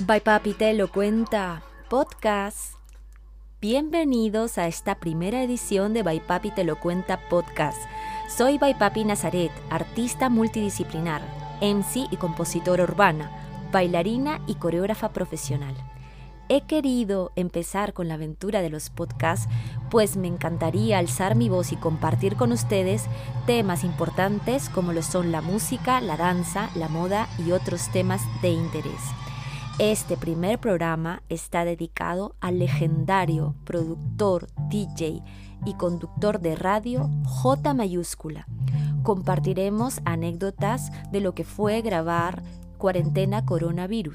Bye Papi te lo cuenta podcast. Bienvenidos a esta primera edición de Bye Papi te lo cuenta podcast. Soy Bye Papi Nazaret, artista multidisciplinar, MC y compositora urbana, bailarina y coreógrafa profesional. He querido empezar con la aventura de los podcasts, pues me encantaría alzar mi voz y compartir con ustedes temas importantes como lo son la música, la danza, la moda y otros temas de interés. Este primer programa está dedicado al legendario productor, DJ y conductor de radio J mayúscula. Compartiremos anécdotas de lo que fue grabar Cuarentena Coronavirus